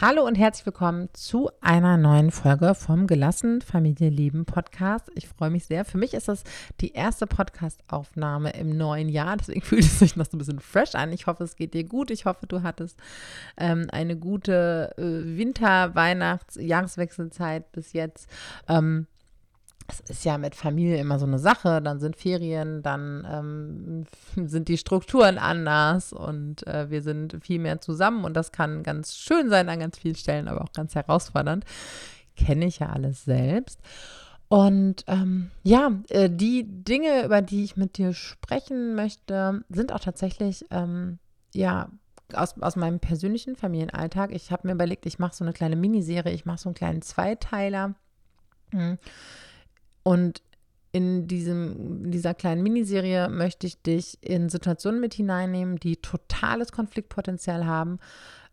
Hallo und herzlich willkommen zu einer neuen Folge vom Gelassen Familie Leben Podcast. Ich freue mich sehr. Für mich ist das die erste Podcast-Aufnahme im neuen Jahr. Deswegen fühlt es sich noch so ein bisschen fresh an. Ich hoffe, es geht dir gut. Ich hoffe, du hattest ähm, eine gute äh, Winter-, Weihnachts-, Jahreswechselzeit bis jetzt. Ähm, es ist ja mit Familie immer so eine Sache. Dann sind Ferien, dann ähm, sind die Strukturen anders und äh, wir sind viel mehr zusammen und das kann ganz schön sein an ganz vielen Stellen, aber auch ganz herausfordernd. Kenne ich ja alles selbst. Und ähm, ja, äh, die Dinge, über die ich mit dir sprechen möchte, sind auch tatsächlich ähm, ja aus, aus meinem persönlichen Familienalltag. Ich habe mir überlegt, ich mache so eine kleine Miniserie, ich mache so einen kleinen Zweiteiler. Mhm und in, diesem, in dieser kleinen Miniserie möchte ich dich in Situationen mit hineinnehmen, die totales Konfliktpotenzial haben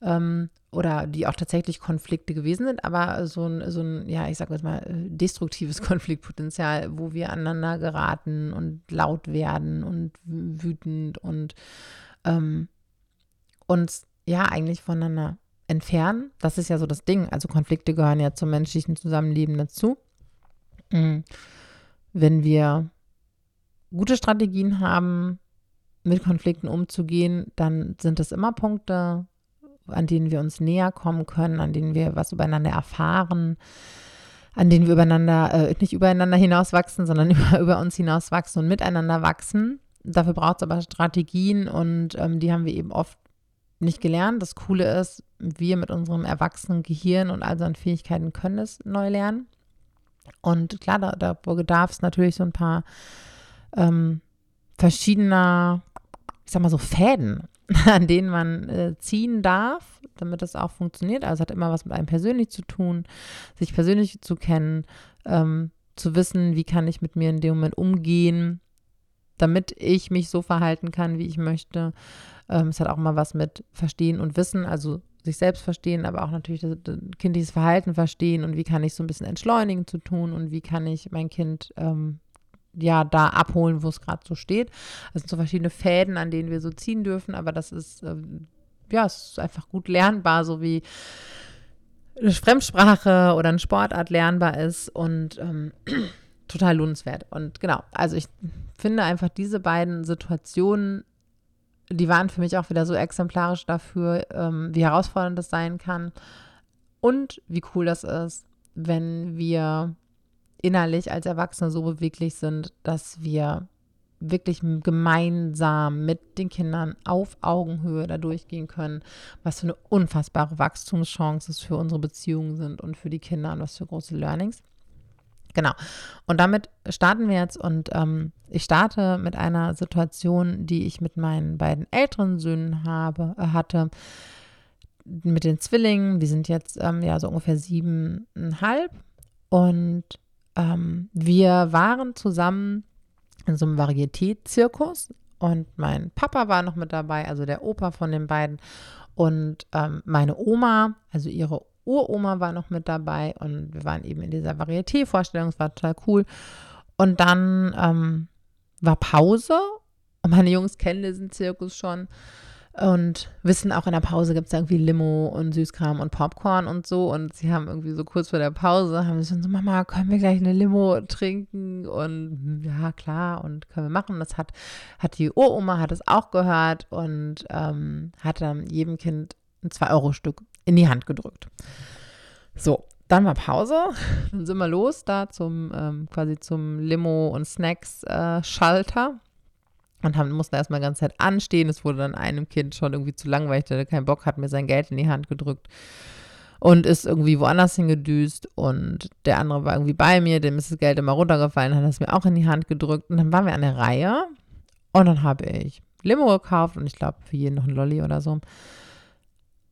ähm, oder die auch tatsächlich Konflikte gewesen sind, aber so ein, so ein ja, ich sag jetzt mal, destruktives Konfliktpotenzial, wo wir aneinander geraten und laut werden und wütend und ähm, uns ja eigentlich voneinander entfernen. Das ist ja so das Ding. Also Konflikte gehören ja zum menschlichen Zusammenleben dazu. Mhm. Wenn wir gute Strategien haben, mit Konflikten umzugehen, dann sind es immer Punkte, an denen wir uns näher kommen können, an denen wir was übereinander erfahren, an denen wir übereinander, äh, nicht übereinander hinauswachsen, sondern über, über uns hinauswachsen und miteinander wachsen. Dafür braucht es aber Strategien und ähm, die haben wir eben oft nicht gelernt. Das Coole ist, wir mit unserem erwachsenen Gehirn und all seinen Fähigkeiten können es neu lernen. Und klar, da, da bedarf es natürlich so ein paar ähm, verschiedener, ich sag mal so, Fäden, an denen man äh, ziehen darf, damit das auch funktioniert. Also es hat immer was mit einem persönlich zu tun, sich persönlich zu kennen, ähm, zu wissen, wie kann ich mit mir in dem Moment umgehen, damit ich mich so verhalten kann, wie ich möchte. Ähm, es hat auch mal was mit Verstehen und Wissen, also sich selbst verstehen, aber auch natürlich das, das kindliches Verhalten verstehen und wie kann ich so ein bisschen entschleunigen zu tun und wie kann ich mein Kind ähm, ja da abholen, wo es gerade so steht. Das sind so verschiedene Fäden, an denen wir so ziehen dürfen, aber das ist ähm, ja, es ist einfach gut lernbar, so wie eine Fremdsprache oder eine Sportart lernbar ist und ähm, total lohnenswert. Und genau, also ich finde einfach diese beiden Situationen die waren für mich auch wieder so exemplarisch dafür, ähm, wie herausfordernd das sein kann und wie cool das ist, wenn wir innerlich als Erwachsene so beweglich sind, dass wir wirklich gemeinsam mit den Kindern auf Augenhöhe da durchgehen können, was für eine unfassbare Wachstumschance es für unsere Beziehungen sind und für die Kinder und was für große Learnings. Genau. Und damit starten wir jetzt und ähm, ich starte mit einer Situation, die ich mit meinen beiden älteren Söhnen habe, äh, hatte. Mit den Zwillingen, die sind jetzt ähm, ja so ungefähr siebeneinhalb. Und ähm, wir waren zusammen in so einem Varieté-Zirkus und mein Papa war noch mit dabei, also der Opa von den beiden. Und ähm, meine Oma, also ihre Uroma war noch mit dabei und wir waren eben in dieser Varieté-Vorstellung, es war total cool. Und dann ähm, war Pause und meine Jungs kennen diesen Zirkus schon und wissen auch in der Pause gibt es irgendwie Limo und Süßkram und Popcorn und so. Und sie haben irgendwie so kurz vor der Pause haben sie schon so Mama können wir gleich eine Limo trinken? Und ja klar und können wir machen. Das hat hat die Uroma hat es auch gehört und ähm, hat dann jedem Kind ein 2 Euro Stück in die Hand gedrückt. So, dann war Pause. Dann sind wir los da zum ähm, quasi zum Limo- und Snacks-Schalter. Äh, und haben, mussten erstmal die ganze Zeit anstehen. Es wurde dann einem Kind schon irgendwie zu langweilig, der keinen Bock hat, mir sein Geld in die Hand gedrückt und ist irgendwie woanders hingedüst. Und der andere war irgendwie bei mir, dem ist das Geld immer runtergefallen, hat es mir auch in die Hand gedrückt. Und dann waren wir an der Reihe und dann habe ich Limo gekauft und ich glaube für jeden noch ein Lolli oder so.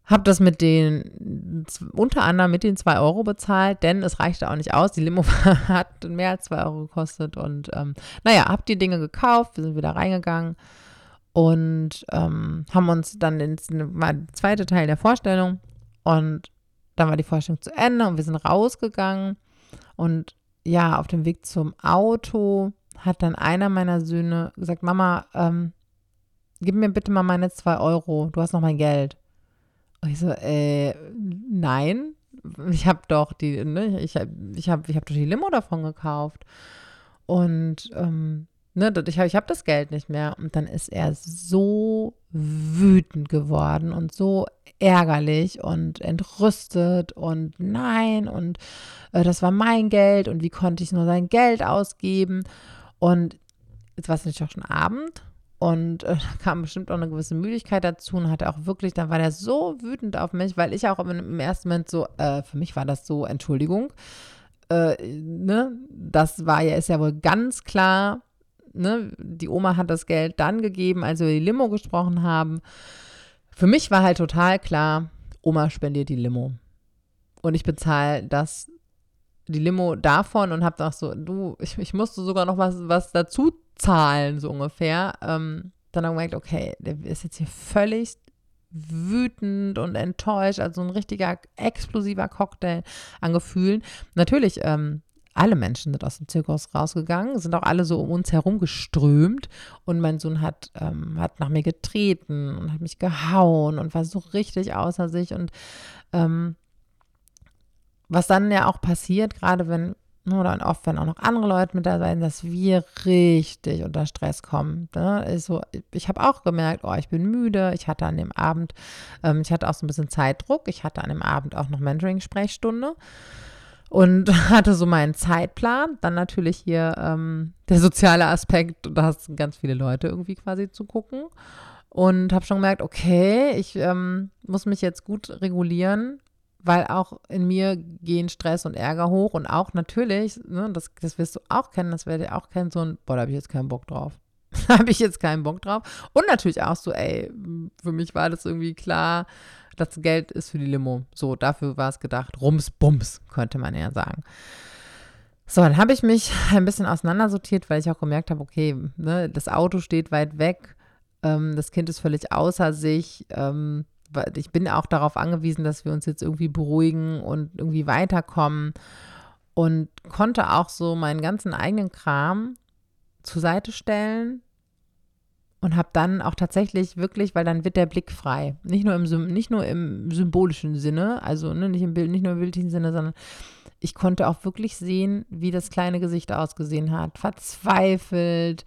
Habe das mit den, unter anderem mit den 2 Euro bezahlt, denn es reichte auch nicht aus. Die Limo hat mehr als 2 Euro gekostet. Und ähm, naja, habe die Dinge gekauft, wir sind wieder reingegangen und ähm, haben uns dann ins war der zweite Teil der Vorstellung und dann war die Vorstellung zu Ende und wir sind rausgegangen und ja, auf dem Weg zum Auto hat dann einer meiner Söhne gesagt, Mama, ähm, gib mir bitte mal meine 2 Euro, du hast noch mein Geld. Und ich so, äh, nein, ich habe doch die, ne, ich habe ich hab, ich hab doch die Limo davon gekauft. Und ähm, ne, ich habe ich hab das Geld nicht mehr. Und dann ist er so wütend geworden und so ärgerlich und entrüstet und nein und äh, das war mein Geld und wie konnte ich nur sein Geld ausgeben. Und jetzt war es natürlich auch schon Abend und äh, da kam bestimmt auch eine gewisse Müdigkeit dazu und hatte auch wirklich, dann war der so wütend auf mich, weil ich auch im, ersten Moment so, äh, für mich war das so, Entschuldigung, äh, ne, das war ja, ist ja wohl ganz klar, ne, die Oma hat das Geld dann gegeben, als wir die Limo gesprochen haben. Für mich war halt total klar, Oma spendiert die Limo. Und ich bezahle das, die Limo davon und habe gedacht so, du, ich, ich musste sogar noch was, was dazu Zahlen so ungefähr. Ähm, dann haben wir gemerkt, okay, der ist jetzt hier völlig wütend und enttäuscht, also ein richtiger explosiver Cocktail an Gefühlen. Natürlich, ähm, alle Menschen sind aus dem Zirkus rausgegangen, sind auch alle so um uns herum geströmt und mein Sohn hat, ähm, hat nach mir getreten und hat mich gehauen und war so richtig außer sich und ähm, was dann ja auch passiert, gerade wenn Ne, oder oft, wenn auch noch andere Leute mit dabei sind, dass wir richtig unter Stress kommen. Ne? Also, ich habe auch gemerkt, oh, ich bin müde. Ich hatte an dem Abend, ähm, ich hatte auch so ein bisschen Zeitdruck. Ich hatte an dem Abend auch noch Mentoring-Sprechstunde und hatte so meinen Zeitplan. Dann natürlich hier ähm, der soziale Aspekt, da hast ganz viele Leute irgendwie quasi zu gucken. Und habe schon gemerkt, okay, ich ähm, muss mich jetzt gut regulieren weil auch in mir gehen Stress und Ärger hoch und auch natürlich, ne, das, das wirst du auch kennen, das werdet ihr auch kennen, so ein, boah, da habe ich jetzt keinen Bock drauf. da habe ich jetzt keinen Bock drauf. Und natürlich auch so, ey, für mich war das irgendwie klar, das Geld ist für die Limo. So, dafür war es gedacht. Rums, Bums, könnte man eher sagen. So, dann habe ich mich ein bisschen auseinandersortiert, weil ich auch gemerkt habe, okay, ne, das Auto steht weit weg, ähm, das Kind ist völlig außer sich, ähm, ich bin auch darauf angewiesen, dass wir uns jetzt irgendwie beruhigen und irgendwie weiterkommen und konnte auch so meinen ganzen eigenen Kram zur Seite stellen und habe dann auch tatsächlich wirklich, weil dann wird der Blick frei. Nicht nur im, nicht nur im symbolischen Sinne, also ne, nicht, im Bild, nicht nur im bildlichen Sinne, sondern ich konnte auch wirklich sehen, wie das kleine Gesicht ausgesehen hat. Verzweifelt,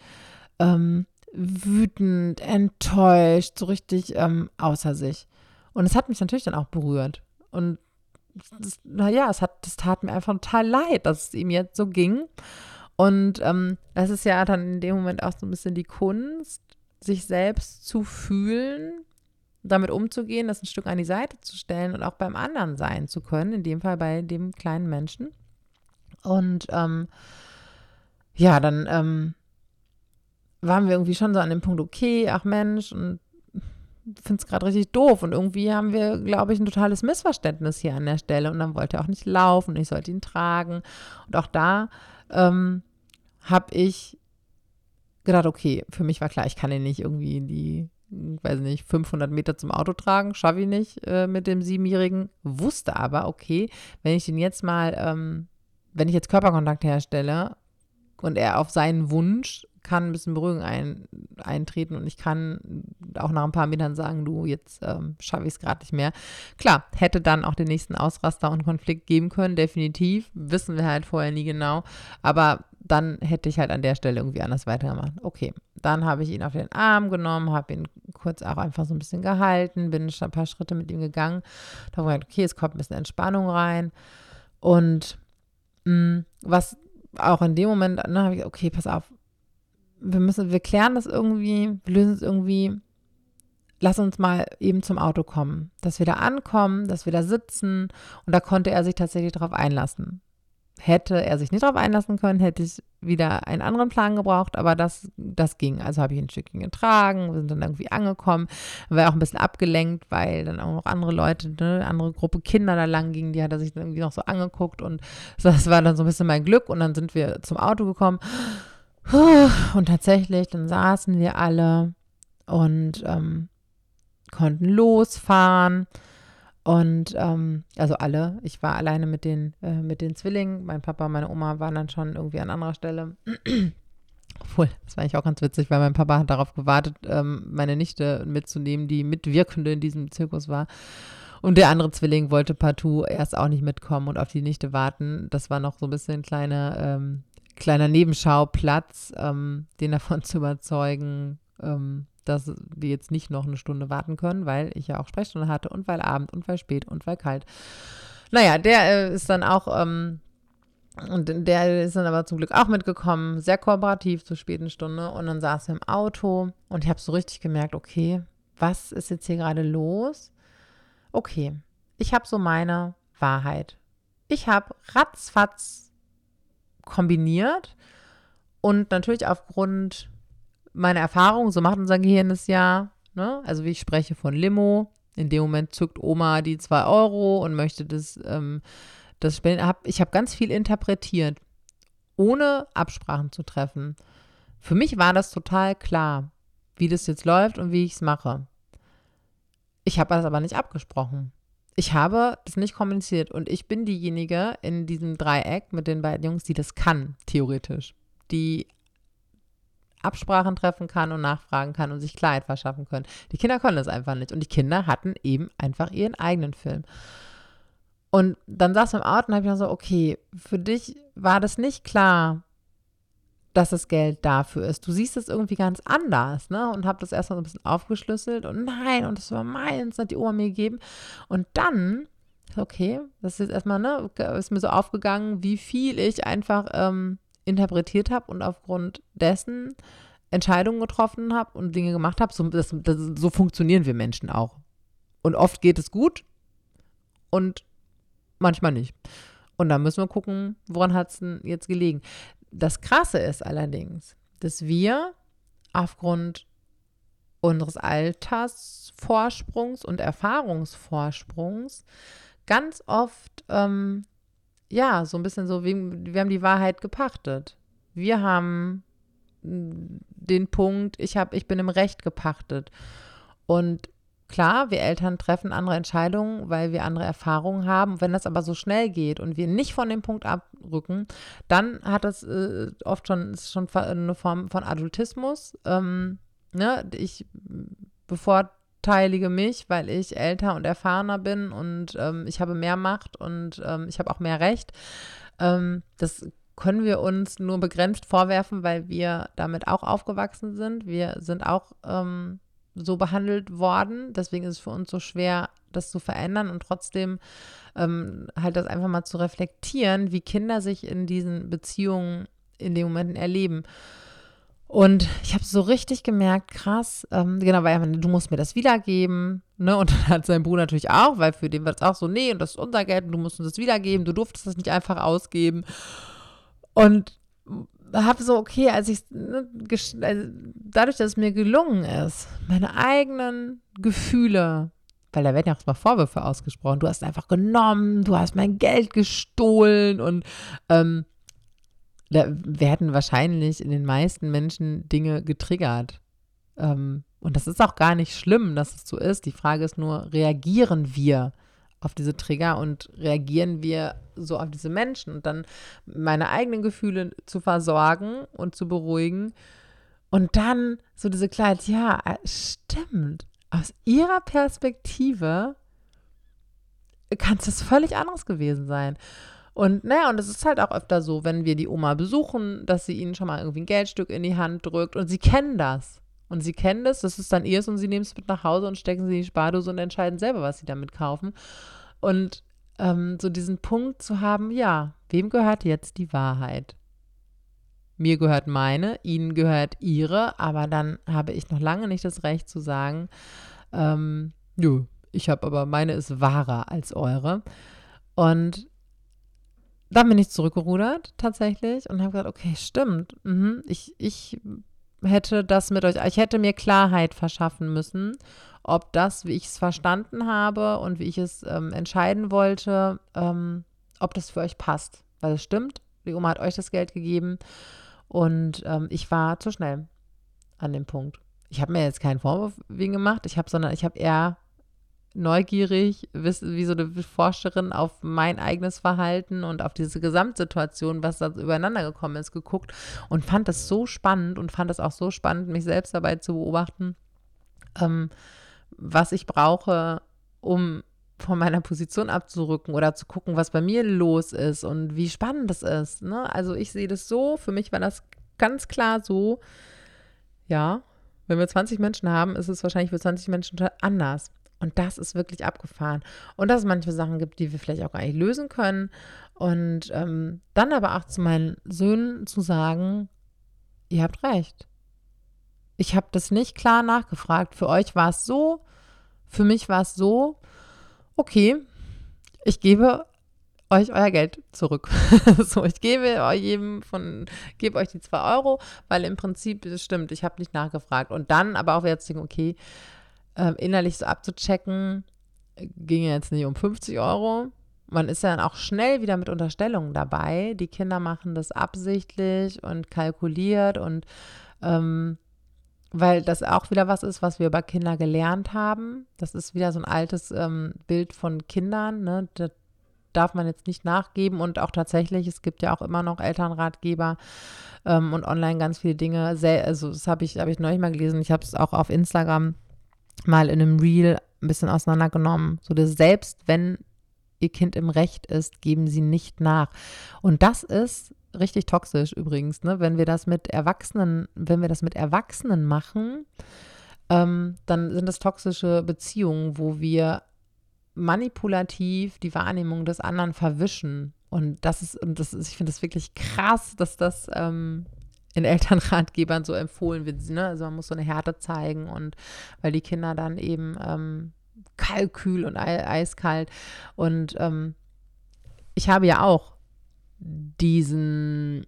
ähm, wütend, enttäuscht, so richtig ähm, außer sich. Und es hat mich natürlich dann auch berührt. Und naja, es hat, das tat mir einfach total leid, dass es ihm jetzt so ging. Und ähm, das ist ja dann in dem Moment auch so ein bisschen die Kunst, sich selbst zu fühlen, damit umzugehen, das ein Stück an die Seite zu stellen und auch beim anderen sein zu können, in dem Fall bei dem kleinen Menschen. Und ähm, ja, dann ähm, waren wir irgendwie schon so an dem Punkt, okay, ach Mensch, und finde es gerade richtig doof. Und irgendwie haben wir, glaube ich, ein totales Missverständnis hier an der Stelle. Und dann wollte er auch nicht laufen ich sollte ihn tragen. Und auch da ähm, habe ich gedacht, okay, für mich war klar, ich kann ihn nicht irgendwie in die, weiß nicht, 500 Meter zum Auto tragen, schaffe ich nicht äh, mit dem Siebenjährigen. Wusste aber, okay, wenn ich ihn jetzt mal, ähm, wenn ich jetzt Körperkontakt herstelle und er auf seinen Wunsch kann ein bisschen Beruhigung ein, eintreten und ich kann auch nach ein paar Metern sagen, du, jetzt ähm, schaffe ich es gerade nicht mehr. Klar, hätte dann auch den nächsten Ausraster und Konflikt geben können, definitiv. Wissen wir halt vorher nie genau. Aber dann hätte ich halt an der Stelle irgendwie anders weitergemacht. Okay, dann habe ich ihn auf den Arm genommen, habe ihn kurz auch einfach so ein bisschen gehalten, bin ein paar Schritte mit ihm gegangen. Da habe ich gedacht, okay, es kommt ein bisschen Entspannung rein. Und mh, mm, was auch in dem Moment, ne, habe ich, okay, pass auf, wir müssen, wir klären das irgendwie, wir lösen es irgendwie. Lass uns mal eben zum Auto kommen, dass wir da ankommen, dass wir da sitzen. Und da konnte er sich tatsächlich darauf einlassen. Hätte er sich nicht darauf einlassen können, hätte ich wieder einen anderen Plan gebraucht, aber das, das ging. Also habe ich ein Stückchen getragen, wir sind dann irgendwie angekommen, war auch ein bisschen abgelenkt, weil dann auch noch andere Leute, eine andere Gruppe Kinder da lang gingen, die hat er sich dann irgendwie noch so angeguckt und das war dann so ein bisschen mein Glück und dann sind wir zum Auto gekommen und tatsächlich, dann saßen wir alle und ähm, konnten losfahren. Und ähm, also alle, ich war alleine mit den, äh, mit den Zwillingen. Mein Papa und meine Oma waren dann schon irgendwie an anderer Stelle. Obwohl, das war eigentlich auch ganz witzig, weil mein Papa hat darauf gewartet, ähm, meine Nichte mitzunehmen, die Mitwirkende in diesem Zirkus war. Und der andere Zwilling wollte partout erst auch nicht mitkommen und auf die Nichte warten. Das war noch so ein bisschen kleine, ähm, kleiner Nebenschauplatz, ähm, den davon zu überzeugen, ähm, dass die jetzt nicht noch eine Stunde warten können, weil ich ja auch Sprechstunde hatte und weil Abend und weil spät und weil kalt. Naja, der äh, ist dann auch, ähm, und der ist dann aber zum Glück auch mitgekommen, sehr kooperativ zur späten Stunde. Und dann saß er im Auto und ich habe so richtig gemerkt, okay, was ist jetzt hier gerade los? Okay, ich habe so meine Wahrheit. Ich habe ratzfatz kombiniert und natürlich aufgrund meiner Erfahrung, so macht unser Gehirn es ja, ne? also wie ich spreche von Limo, in dem Moment zückt Oma die zwei Euro und möchte das, ähm, das spenden. Ich habe ganz viel interpretiert, ohne Absprachen zu treffen. Für mich war das total klar, wie das jetzt läuft und wie ich es mache. Ich habe das aber nicht abgesprochen. Ich habe das nicht kommuniziert und ich bin diejenige in diesem Dreieck mit den beiden Jungs, die das kann, theoretisch. Die Absprachen treffen kann und nachfragen kann und sich Klarheit verschaffen können. Die Kinder können das einfach nicht. Und die Kinder hatten eben einfach ihren eigenen Film. Und dann saß ich im Auto und habe ich mir so, okay, für dich war das nicht klar, dass das Geld dafür ist. Du siehst es irgendwie ganz anders, ne? Und habe das erstmal so ein bisschen aufgeschlüsselt und nein, und das war meins, hat die Oma mir gegeben. Und dann, okay, das ist jetzt erstmal, ne, ist mir so aufgegangen, wie viel ich einfach ähm, interpretiert habe und aufgrund dessen Entscheidungen getroffen habe und Dinge gemacht habe. So, das, das, so funktionieren wir Menschen auch. Und oft geht es gut und manchmal nicht. Und da müssen wir gucken, woran hat es denn jetzt gelegen. Das Krasse ist allerdings, dass wir aufgrund unseres Altersvorsprungs und Erfahrungsvorsprungs ganz oft ähm, ja, so ein bisschen so, wir, wir haben die Wahrheit gepachtet. Wir haben den Punkt, ich, hab, ich bin im Recht gepachtet. Und klar, wir Eltern treffen andere Entscheidungen, weil wir andere Erfahrungen haben. Wenn das aber so schnell geht und wir nicht von dem Punkt abrücken, dann hat das äh, oft schon, ist schon eine Form von Adultismus. Ähm, ne? Ich bevor benachteilige mich, weil ich älter und erfahrener bin und ähm, ich habe mehr Macht und ähm, ich habe auch mehr Recht. Ähm, das können wir uns nur begrenzt vorwerfen, weil wir damit auch aufgewachsen sind. Wir sind auch ähm, so behandelt worden. Deswegen ist es für uns so schwer, das zu verändern und trotzdem ähm, halt das einfach mal zu reflektieren, wie Kinder sich in diesen Beziehungen in den Momenten erleben. Und ich habe so richtig gemerkt, krass, ähm, genau, weil er du musst mir das wiedergeben. Ne? Und dann hat sein Bruder natürlich auch, weil für den war es auch so, nee, und das ist unser Geld und du musst uns das wiedergeben, du durftest das nicht einfach ausgeben. Und habe so, okay, als ich, ne, also dadurch, dass es mir gelungen ist, meine eigenen Gefühle, weil da werden ja auch mal Vorwürfe ausgesprochen, du hast einfach genommen, du hast mein Geld gestohlen und ähm, da werden wahrscheinlich in den meisten Menschen Dinge getriggert. Ähm, und das ist auch gar nicht schlimm, dass es so ist. Die Frage ist nur, reagieren wir auf diese Trigger und reagieren wir so auf diese Menschen und dann meine eigenen Gefühle zu versorgen und zu beruhigen und dann so diese Klarheit, ja, äh, stimmt. Aus ihrer Perspektive kann es völlig anderes gewesen sein. Und naja, und es ist halt auch öfter so, wenn wir die Oma besuchen, dass sie ihnen schon mal irgendwie ein Geldstück in die Hand drückt und sie kennen das. Und sie kennen das, das ist dann ihrs und sie nehmen es mit nach Hause und stecken sie in die Spardose und entscheiden selber, was sie damit kaufen. Und ähm, so diesen Punkt zu haben, ja, wem gehört jetzt die Wahrheit? Mir gehört meine, ihnen gehört ihre, aber dann habe ich noch lange nicht das Recht zu sagen, ähm, nö, ich habe aber meine ist wahrer als eure. Und dann bin ich zurückgerudert tatsächlich und habe gesagt, okay, stimmt. Mhm. Ich, ich hätte das mit euch, ich hätte mir Klarheit verschaffen müssen, ob das, wie ich es verstanden habe und wie ich es ähm, entscheiden wollte, ähm, ob das für euch passt. Weil es stimmt, die Oma hat euch das Geld gegeben und ähm, ich war zu schnell an dem Punkt. Ich habe mir jetzt keinen Vorwurf wegen gemacht, ich habe, sondern ich habe eher neugierig, wie so eine Forscherin auf mein eigenes Verhalten und auf diese Gesamtsituation, was da übereinander gekommen ist, geguckt und fand das so spannend und fand es auch so spannend, mich selbst dabei zu beobachten, ähm, was ich brauche, um von meiner Position abzurücken oder zu gucken, was bei mir los ist und wie spannend das ist. Ne? Also ich sehe das so, für mich war das ganz klar so, ja, wenn wir 20 Menschen haben, ist es wahrscheinlich für 20 Menschen anders. Und das ist wirklich abgefahren. Und dass es manche Sachen gibt, die wir vielleicht auch gar nicht lösen können. Und ähm, dann aber auch zu meinen Söhnen zu sagen, ihr habt recht. Ich habe das nicht klar nachgefragt. Für euch war es so, für mich war es so, okay, ich gebe euch euer Geld zurück. so, ich gebe euch jedem von, gebe euch die zwei Euro, weil im Prinzip, das stimmt, ich habe nicht nachgefragt. Und dann aber auch jetzt denken, okay, äh, innerlich so abzuchecken, ging jetzt nicht um 50 Euro. Man ist ja dann auch schnell wieder mit Unterstellungen dabei. Die Kinder machen das absichtlich und kalkuliert und ähm, weil das auch wieder was ist, was wir über Kinder gelernt haben. Das ist wieder so ein altes ähm, Bild von Kindern. Ne? Das darf man jetzt nicht nachgeben und auch tatsächlich, es gibt ja auch immer noch Elternratgeber ähm, und online ganz viele Dinge. Sehr, also das habe ich, hab ich neulich mal gelesen. Ich habe es auch auf Instagram mal in einem Reel ein bisschen auseinandergenommen. So dass selbst wenn ihr Kind im Recht ist, geben sie nicht nach. Und das ist richtig toxisch übrigens, ne? Wenn wir das mit Erwachsenen, wenn wir das mit Erwachsenen machen, ähm, dann sind das toxische Beziehungen, wo wir manipulativ die Wahrnehmung des anderen verwischen. Und das ist, und das ist, ich finde das wirklich krass, dass das ähm, in Elternratgebern so empfohlen wird. Ne? Also man muss so eine Härte zeigen und weil die Kinder dann eben ähm, kalkül und eiskalt. Und ähm, ich habe ja auch diesen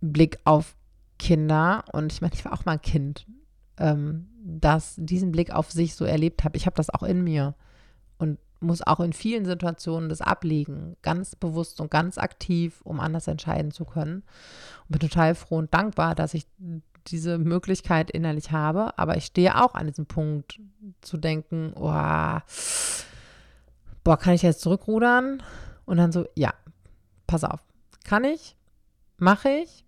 Blick auf Kinder und ich meine, ich war auch mal ein Kind, ähm, das diesen Blick auf sich so erlebt habe. Ich habe das auch in mir und muss auch in vielen Situationen das ablegen, ganz bewusst und ganz aktiv, um anders entscheiden zu können. Und bin total froh und dankbar, dass ich diese Möglichkeit innerlich habe. Aber ich stehe auch an diesem Punkt zu denken, oh, boah, kann ich jetzt zurückrudern? Und dann so, ja, pass auf, kann ich, mache ich.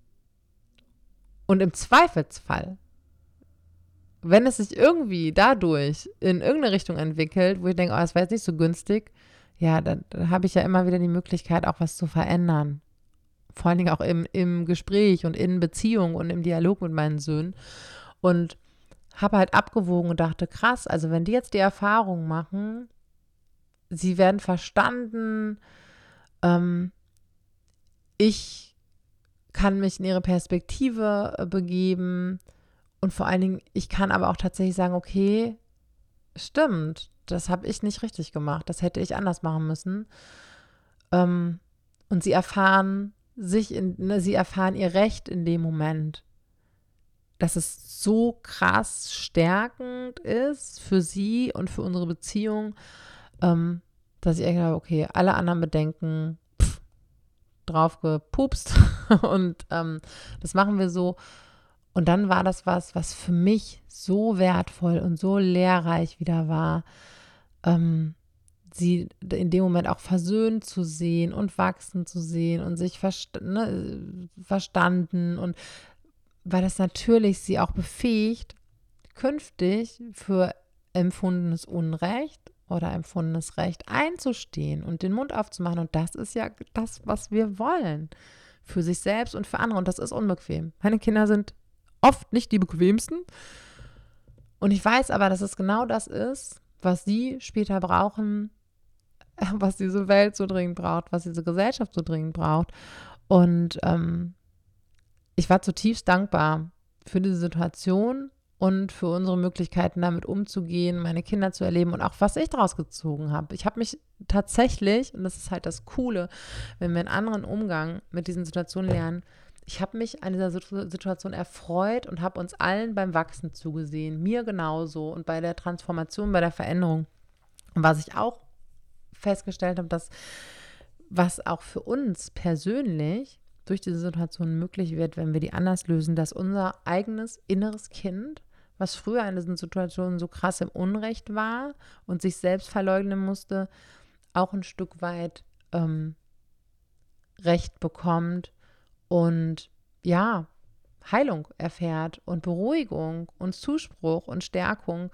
Und im Zweifelsfall, wenn es sich irgendwie dadurch in irgendeine Richtung entwickelt, wo ich denke, oh, das war jetzt nicht so günstig, ja, dann, dann habe ich ja immer wieder die Möglichkeit, auch was zu verändern. Vor allen Dingen auch im, im Gespräch und in Beziehung und im Dialog mit meinen Söhnen. Und habe halt abgewogen und dachte, krass, also wenn die jetzt die Erfahrung machen, sie werden verstanden, ähm, ich kann mich in ihre Perspektive äh, begeben und vor allen Dingen, ich kann aber auch tatsächlich sagen, okay, stimmt, das habe ich nicht richtig gemacht, das hätte ich anders machen müssen. Ähm, und sie erfahren sich, in, ne, sie erfahren ihr Recht in dem Moment, dass es so krass stärkend ist für sie und für unsere Beziehung, ähm, dass ich glaube, okay, alle anderen Bedenken drauf gepupst und ähm, das machen wir so. Und dann war das was, was für mich so wertvoll und so lehrreich wieder war, ähm, sie in dem Moment auch versöhnt zu sehen und wachsen zu sehen und sich verst ne, verstanden und weil das natürlich sie auch befähigt, künftig für empfundenes Unrecht oder empfundenes Recht einzustehen und den Mund aufzumachen. Und das ist ja das, was wir wollen. Für sich selbst und für andere. Und das ist unbequem. Meine Kinder sind oft nicht die bequemsten. Und ich weiß aber, dass es genau das ist, was sie später brauchen, was diese Welt so dringend braucht, was diese Gesellschaft so dringend braucht. Und ähm, ich war zutiefst dankbar für diese Situation und für unsere Möglichkeiten damit umzugehen, meine Kinder zu erleben und auch was ich daraus gezogen habe. Ich habe mich tatsächlich, und das ist halt das Coole, wenn wir einen anderen Umgang mit diesen Situationen lernen, ich habe mich an dieser Situation erfreut und habe uns allen beim Wachsen zugesehen, mir genauso und bei der Transformation, bei der Veränderung. Und was ich auch festgestellt habe, dass was auch für uns persönlich durch diese Situation möglich wird, wenn wir die anders lösen, dass unser eigenes inneres Kind was früher in diesen Situationen so krass im Unrecht war und sich selbst verleugnen musste, auch ein Stück weit ähm, Recht bekommt und ja, Heilung erfährt und Beruhigung und Zuspruch und Stärkung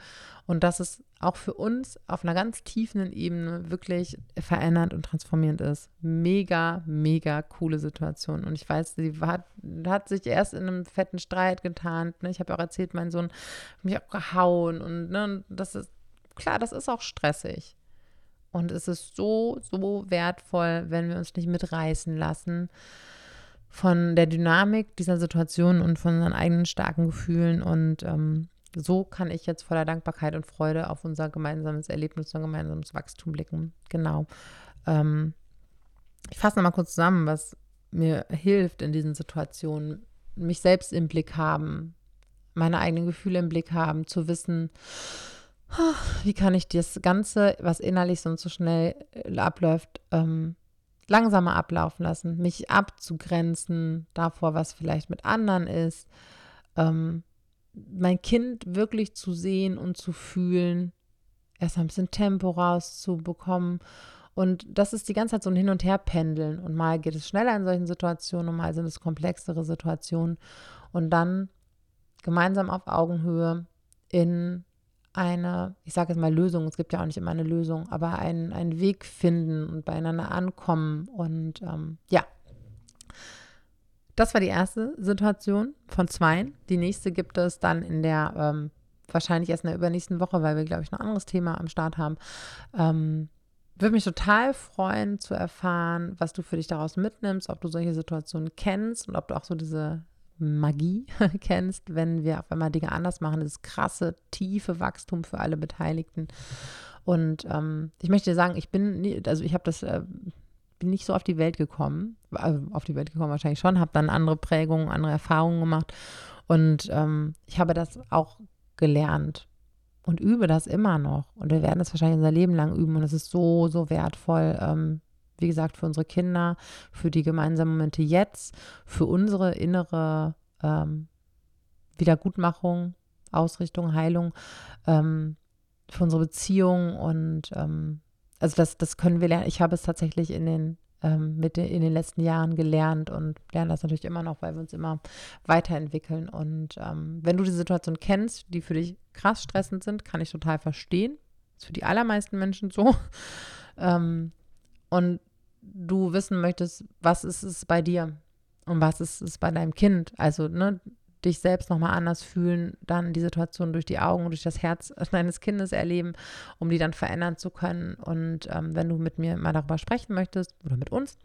und dass es auch für uns auf einer ganz tiefen Ebene wirklich verändernd und transformierend ist. Mega, mega coole Situation. Und ich weiß, sie hat, hat sich erst in einem fetten Streit getan. Ne? Ich habe auch erzählt, mein Sohn hat mich auch gehauen und, ne, und das ist klar, das ist auch stressig. Und es ist so, so wertvoll, wenn wir uns nicht mitreißen lassen von der Dynamik dieser Situation und von unseren eigenen starken Gefühlen. Und ähm, so kann ich jetzt voller Dankbarkeit und Freude auf unser gemeinsames Erlebnis, unser gemeinsames Wachstum blicken. Genau. Ähm, ich fasse nochmal kurz zusammen, was mir hilft in diesen Situationen. Mich selbst im Blick haben, meine eigenen Gefühle im Blick haben, zu wissen, wie kann ich das Ganze, was innerlich sonst so schnell äh, abläuft, ähm, langsamer ablaufen lassen, mich abzugrenzen davor, was vielleicht mit anderen ist, ähm, mein Kind wirklich zu sehen und zu fühlen, erst ein bisschen Tempo rauszubekommen. Und das ist die ganze Zeit so ein Hin- und Her-Pendeln. Und mal geht es schneller in solchen Situationen und mal sind es komplexere Situationen. Und dann gemeinsam auf Augenhöhe in eine, ich sage jetzt mal Lösung, es gibt ja auch nicht immer eine Lösung, aber einen, einen Weg finden und beieinander ankommen. Und ähm, ja, das war die erste Situation von zwei. Die nächste gibt es dann in der, ähm, wahrscheinlich erst in der übernächsten Woche, weil wir, glaube ich, ein anderes Thema am Start haben. Ähm, würde mich total freuen zu erfahren, was du für dich daraus mitnimmst, ob du solche Situationen kennst und ob du auch so diese Magie kennst, wenn wir auf einmal Dinge anders machen, das krasse, tiefe Wachstum für alle Beteiligten. Und ähm, ich möchte dir sagen, ich bin, also ich habe das, äh, bin nicht so auf die Welt gekommen, also auf die Welt gekommen wahrscheinlich schon, habe dann andere Prägungen, andere Erfahrungen gemacht und ähm, ich habe das auch gelernt und übe das immer noch. Und wir werden das wahrscheinlich unser Leben lang üben und es ist so, so wertvoll, ähm, wie gesagt, für unsere Kinder, für die gemeinsamen Momente jetzt, für unsere innere ähm, Wiedergutmachung, Ausrichtung, Heilung, ähm, für unsere Beziehung und ähm, also das, das können wir lernen. Ich habe es tatsächlich in den ähm, mit den, in den letzten Jahren gelernt und lerne das natürlich immer noch, weil wir uns immer weiterentwickeln. Und ähm, wenn du die Situation kennst, die für dich krass stressend sind, kann ich total verstehen. Ist für die allermeisten Menschen so. Ähm, und du wissen möchtest, was ist es bei dir und was ist es bei deinem Kind. Also, ne, dich selbst nochmal anders fühlen, dann die Situation durch die Augen durch das Herz deines Kindes erleben, um die dann verändern zu können. Und ähm, wenn du mit mir mal darüber sprechen möchtest oder mit uns,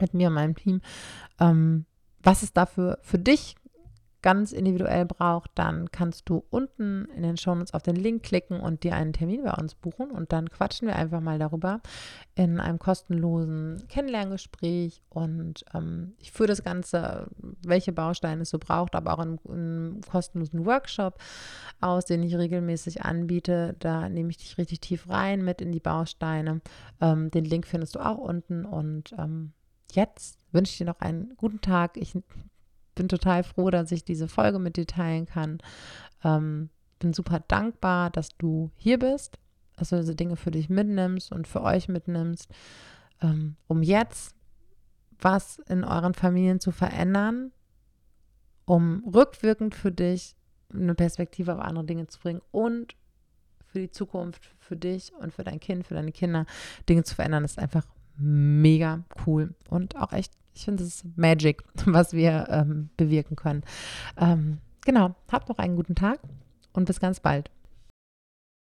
mit mir und meinem Team, ähm, was es dafür für dich ganz individuell braucht, dann kannst du unten in den Shownotes auf den Link klicken und dir einen Termin bei uns buchen und dann quatschen wir einfach mal darüber in einem kostenlosen Kennenlerngespräch und ähm, ich führe das Ganze, welche Bausteine es so braucht, aber auch in einem kostenlosen Workshop aus, den ich regelmäßig anbiete. Da nehme ich dich richtig tief rein mit in die Bausteine. Ähm, den Link findest du auch unten und ähm, jetzt wünsche ich dir noch einen guten Tag. Ich bin total froh, dass ich diese Folge mit dir teilen kann. Ähm, bin super dankbar, dass du hier bist, dass du diese Dinge für dich mitnimmst und für euch mitnimmst, ähm, um jetzt was in euren Familien zu verändern, um rückwirkend für dich eine Perspektive auf andere Dinge zu bringen und für die Zukunft, für dich und für dein Kind, für deine Kinder Dinge zu verändern, ist einfach mega cool und auch echt ich finde, es ist Magic, was wir ähm, bewirken können. Ähm, genau, habt noch einen guten Tag und bis ganz bald.